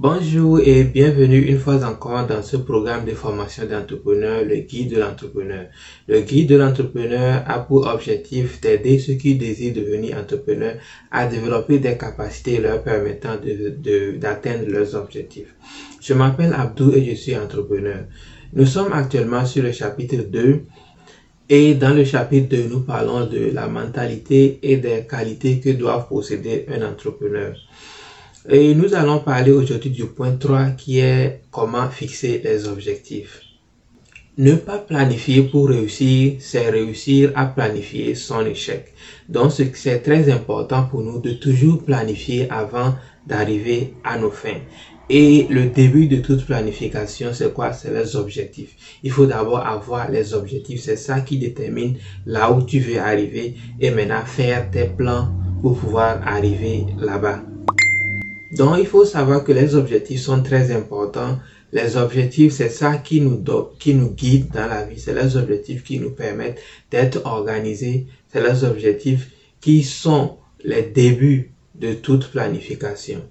Bonjour et bienvenue une fois encore dans ce programme de formation d'entrepreneur, le guide de l'entrepreneur. Le guide de l'entrepreneur a pour objectif d'aider ceux qui désirent devenir entrepreneurs à développer des capacités leur permettant d'atteindre leurs objectifs. Je m'appelle Abdou et je suis entrepreneur. Nous sommes actuellement sur le chapitre 2 et dans le chapitre 2, nous parlons de la mentalité et des qualités que doit posséder un entrepreneur. Et nous allons parler aujourd'hui du point 3 qui est comment fixer les objectifs. Ne pas planifier pour réussir, c'est réussir à planifier son échec. Donc c'est très important pour nous de toujours planifier avant d'arriver à nos fins. Et le début de toute planification, c'est quoi? C'est les objectifs. Il faut d'abord avoir les objectifs. C'est ça qui détermine là où tu veux arriver et maintenant faire tes plans pour pouvoir arriver là-bas. Donc, il faut savoir que les objectifs sont très importants. Les objectifs, c'est ça qui nous, guide dans la vie. C'est les objectifs qui nous permettent d'être organisés. C'est les objectifs qui sont les débuts de toute planification.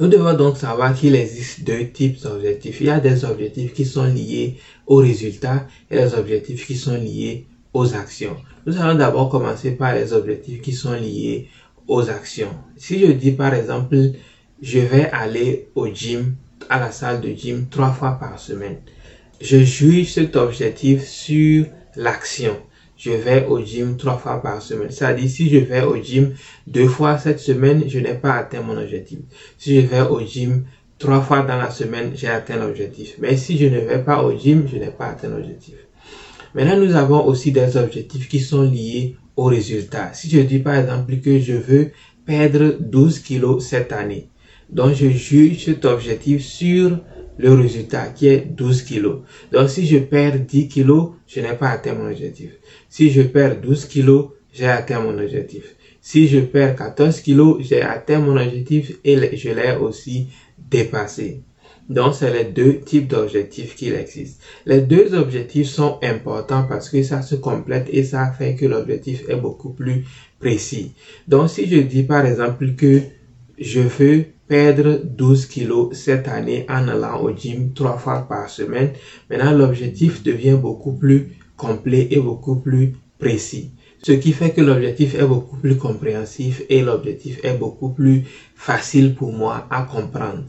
Nous devons donc savoir qu'il existe deux types d'objectifs. Il y a des objectifs qui sont liés aux résultats et des objectifs qui sont liés aux actions. Nous allons d'abord commencer par les objectifs qui sont liés aux actions. Si je dis par exemple je vais aller au gym, à la salle de gym trois fois par semaine. Je juge cet objectif sur l'action. Je vais au gym trois fois par semaine. C'est-à-dire, si je vais au gym deux fois cette semaine, je n'ai pas atteint mon objectif. Si je vais au gym trois fois dans la semaine, j'ai atteint l'objectif. Mais si je ne vais pas au gym, je n'ai pas atteint l'objectif. Maintenant, nous avons aussi des objectifs qui sont liés au résultat. Si je dis par exemple que je veux perdre 12 kilos cette année, donc, je juge cet objectif sur le résultat qui est 12 kilos. Donc, si je perds 10 kilos, je n'ai pas atteint mon objectif. Si je perds 12 kilos, j'ai atteint mon objectif. Si je perds 14 kilos, j'ai atteint mon objectif et je l'ai aussi dépassé. Donc, c'est les deux types d'objectifs qu'il existe. Les deux objectifs sont importants parce que ça se complète et ça fait que l'objectif est beaucoup plus précis. Donc, si je dis par exemple que je veux perdre 12 kilos cette année en allant au gym trois fois par semaine. Maintenant, l'objectif devient beaucoup plus complet et beaucoup plus précis. Ce qui fait que l'objectif est beaucoup plus compréhensif et l'objectif est beaucoup plus facile pour moi à comprendre.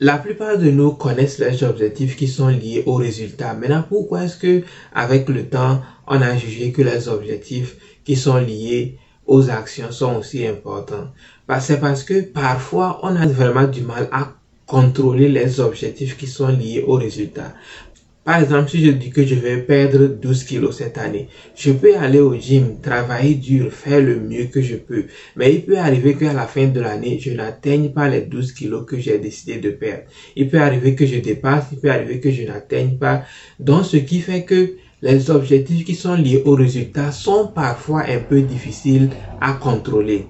La plupart de nous connaissent les objectifs qui sont liés aux résultats. Maintenant, pourquoi est-ce que, avec le temps, on a jugé que les objectifs qui sont liés aux actions sont aussi importants. Bah, c'est parce que parfois, on a vraiment du mal à contrôler les objectifs qui sont liés aux résultats. Par exemple, si je dis que je vais perdre 12 kilos cette année, je peux aller au gym, travailler dur, faire le mieux que je peux. Mais il peut arriver qu'à la fin de l'année, je n'atteigne pas les 12 kilos que j'ai décidé de perdre. Il peut arriver que je dépasse, il peut arriver que je n'atteigne pas. Donc, ce qui fait que les objectifs qui sont liés aux résultats sont parfois un peu difficiles à contrôler.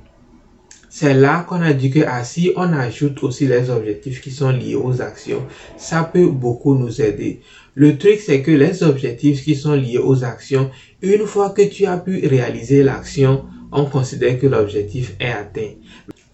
C'est là qu'on a dit que ah, si on ajoute aussi les objectifs qui sont liés aux actions, ça peut beaucoup nous aider. Le truc, c'est que les objectifs qui sont liés aux actions, une fois que tu as pu réaliser l'action, on considère que l'objectif est atteint.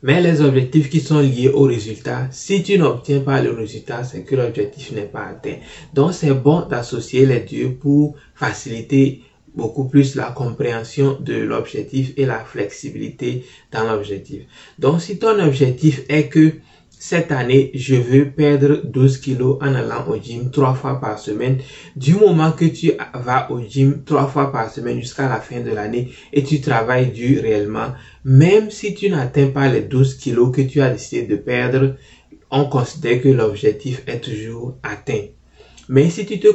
Mais les objectifs qui sont liés au résultat, si tu n'obtiens pas le résultat, c'est que l'objectif n'est pas atteint. Donc c'est bon d'associer les deux pour faciliter beaucoup plus la compréhension de l'objectif et la flexibilité dans l'objectif. Donc si ton objectif est que cette année, je veux perdre 12 kilos en allant au gym trois fois par semaine. Du moment que tu vas au gym trois fois par semaine jusqu'à la fin de l'année et tu travailles dur réellement, même si tu n'atteins pas les 12 kilos que tu as décidé de perdre, on considère que l'objectif est toujours atteint. Mais si tu te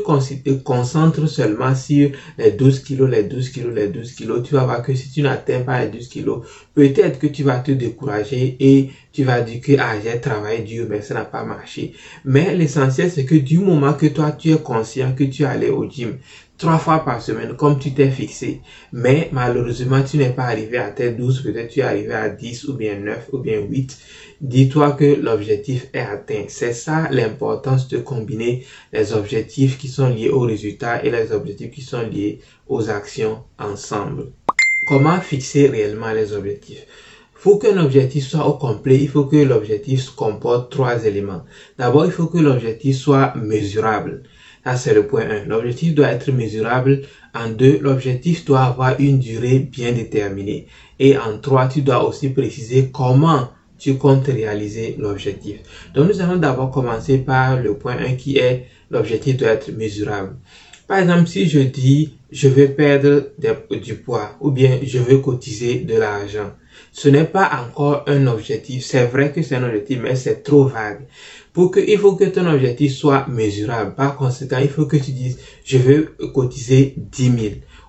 concentres seulement sur les 12 kilos, les 12 kilos, les 12 kilos, tu vas voir que si tu n'atteins pas les 12 kilos, peut-être que tu vas te décourager et tu vas dire que ah, j'ai travaillé dur, mais ça n'a pas marché. Mais l'essentiel, c'est que du moment que toi, tu es conscient que tu allais au gym, trois fois par semaine comme tu t'es fixé. Mais malheureusement, tu n'es pas arrivé à tes 12, peut-être tu es arrivé à 10 ou bien 9 ou bien 8. Dis-toi que l'objectif est atteint. C'est ça l'importance de combiner les objectifs qui sont liés aux résultats et les objectifs qui sont liés aux actions ensemble. Comment fixer réellement les objectifs? Pour qu'un objectif soit au complet, il faut que l'objectif comporte trois éléments. D'abord, il faut que l'objectif soit mesurable. Ça, c'est le point 1. L'objectif doit être mesurable. En deux, l'objectif doit avoir une durée bien déterminée. Et en trois, tu dois aussi préciser comment tu comptes réaliser l'objectif. Donc, nous allons d'abord commencer par le point 1 qui est l'objectif doit être mesurable. Par exemple, si je dis je vais perdre du poids ou bien je veux cotiser de l'argent, ce n'est pas encore un objectif. C'est vrai que c'est un objectif, mais c'est trop vague. Pour que, il faut que ton objectif soit mesurable. Par conséquent, il faut que tu dises, je veux cotiser 10 000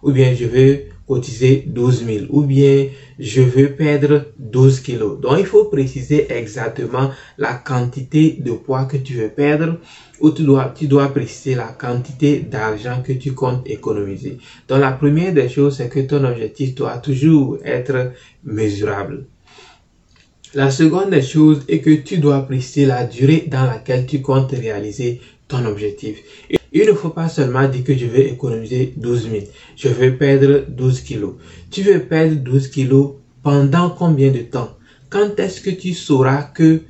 ou bien je veux cotiser 12 000 ou bien je veux perdre 12 kilos. Donc il faut préciser exactement la quantité de poids que tu veux perdre ou tu dois, tu dois préciser la quantité d'argent que tu comptes économiser. Donc la première des choses, c'est que ton objectif doit toujours être mesurable. La seconde des choses est que tu dois préciser la durée dans laquelle tu comptes réaliser ton objectif. Il ne faut pas seulement dire que je vais économiser 12 000. Je vais perdre 12 kilos. Tu veux perdre 12 kilos pendant combien de temps? Quand est-ce que tu sauras que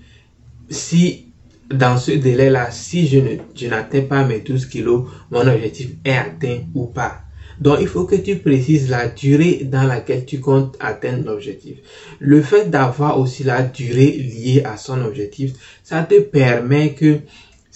si dans ce délai-là, si je n'atteins pas mes 12 kilos, mon objectif est atteint ou pas? Donc, il faut que tu précises la durée dans laquelle tu comptes atteindre l'objectif. Le fait d'avoir aussi la durée liée à son objectif, ça te permet que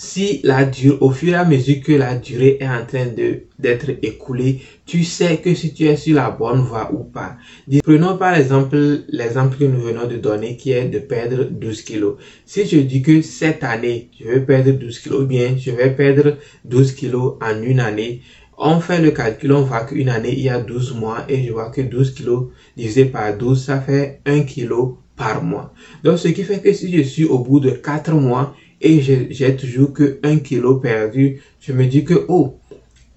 si la durée, au fur et à mesure que la durée est en train de d'être écoulée, tu sais que si tu es sur la bonne voie ou pas. Prenons par exemple l'exemple que nous venons de donner qui est de perdre 12 kilos. Si je dis que cette année, je vais perdre 12 kilos, bien je vais perdre 12 kilos en une année, on fait le calcul, on voit qu'une année, il y a 12 mois et je vois que 12 kilos divisé par 12, ça fait 1 kilo par mois. Donc, ce qui fait que si je suis au bout de 4 mois, et j'ai toujours que 1 kilo perdu, je me dis que, oh,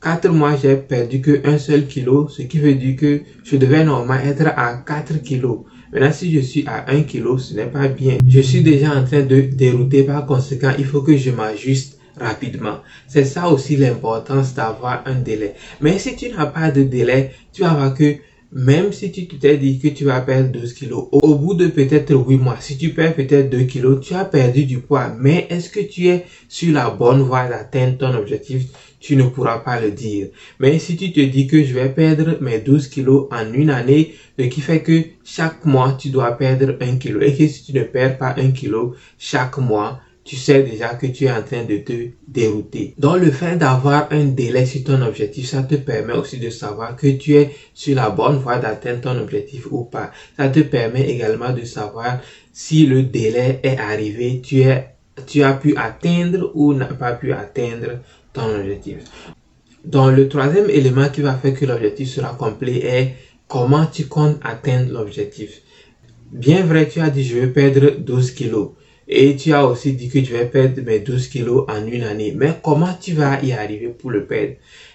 4 mois, j'ai perdu que 1 seul kilo, ce qui veut dire que je devais normalement être à 4 kilos. Maintenant, si je suis à 1 kilo, ce n'est pas bien. Je suis déjà en train de dérouter, par conséquent, il faut que je m'ajuste rapidement. C'est ça aussi l'importance d'avoir un délai. Mais si tu n'as pas de délai, tu vas voir que même si tu t'es dit que tu vas perdre 12 kilos, au bout de peut-être 8 mois, si tu perds peut-être 2 kilos, tu as perdu du poids. Mais est-ce que tu es sur la bonne voie d'atteindre ton objectif? Tu ne pourras pas le dire. Mais si tu te dis que je vais perdre mes 12 kilos en une année, ce qui fait que chaque mois, tu dois perdre 1 kilo. Et que si tu ne perds pas 1 kilo chaque mois, tu sais déjà que tu es en train de te dérouter. Donc le fait d'avoir un délai sur ton objectif, ça te permet aussi de savoir que tu es sur la bonne voie d'atteindre ton objectif ou pas. Ça te permet également de savoir si le délai est arrivé, tu, es, tu as pu atteindre ou n'as pas pu atteindre ton objectif. Donc le troisième élément qui va faire que l'objectif sera complet est comment tu comptes atteindre l'objectif. Bien vrai, tu as dit je vais perdre 12 kilos. Et tu as aussi dit que tu vas perdre mes 12 kilos en une année. Mais comment tu vas y arriver pour le perdre?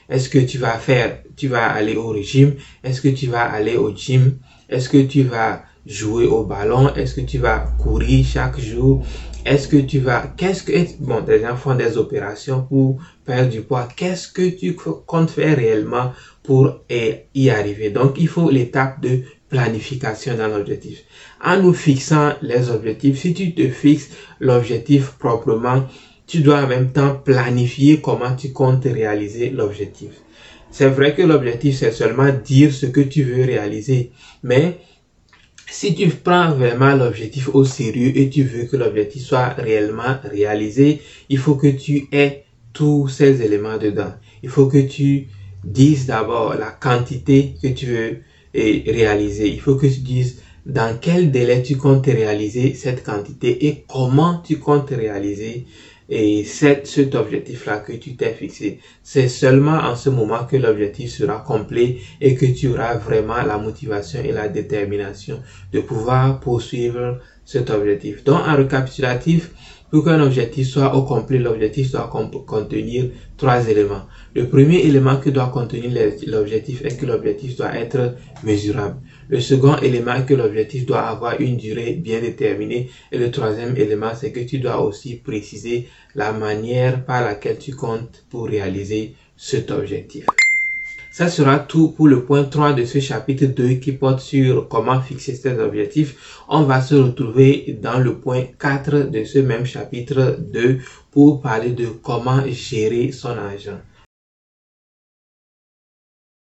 Est-ce que tu vas faire, tu vas aller au régime? Est-ce que tu vas aller au gym? Est-ce que tu vas jouer au ballon? Est-ce que tu vas courir chaque jour? Est-ce que tu vas, qu'est-ce que, bon, des gens font des opérations pour perdre du poids. Qu'est-ce que tu comptes faire réellement pour y arriver? Donc, il faut l'étape de planification dans l'objectif. En nous fixant les objectifs, si tu te fixes l'objectif proprement, tu dois en même temps planifier comment tu comptes réaliser l'objectif. C'est vrai que l'objectif, c'est seulement dire ce que tu veux réaliser. Mais si tu prends vraiment l'objectif au sérieux et tu veux que l'objectif soit réellement réalisé, il faut que tu aies tous ces éléments dedans. Il faut que tu dises d'abord la quantité que tu veux réaliser. Il faut que tu dises dans quel délai tu comptes réaliser cette quantité et comment tu comptes réaliser et cet objectif-là que tu t'es fixé. C'est seulement en ce moment que l'objectif sera complet et que tu auras vraiment la motivation et la détermination de pouvoir poursuivre cet objectif. Donc, en récapitulatif, pour qu'un objectif soit au complet, l'objectif doit contenir trois éléments. Le premier élément que doit contenir l'objectif est que l'objectif doit être mesurable. Le second élément est que l'objectif doit avoir une durée bien déterminée. Et le troisième élément, c'est que tu dois aussi préciser la manière par laquelle tu comptes pour réaliser cet objectif. Ça sera tout pour le point 3 de ce chapitre 2 qui porte sur comment fixer ses objectifs. On va se retrouver dans le point 4 de ce même chapitre 2 pour parler de comment gérer son argent.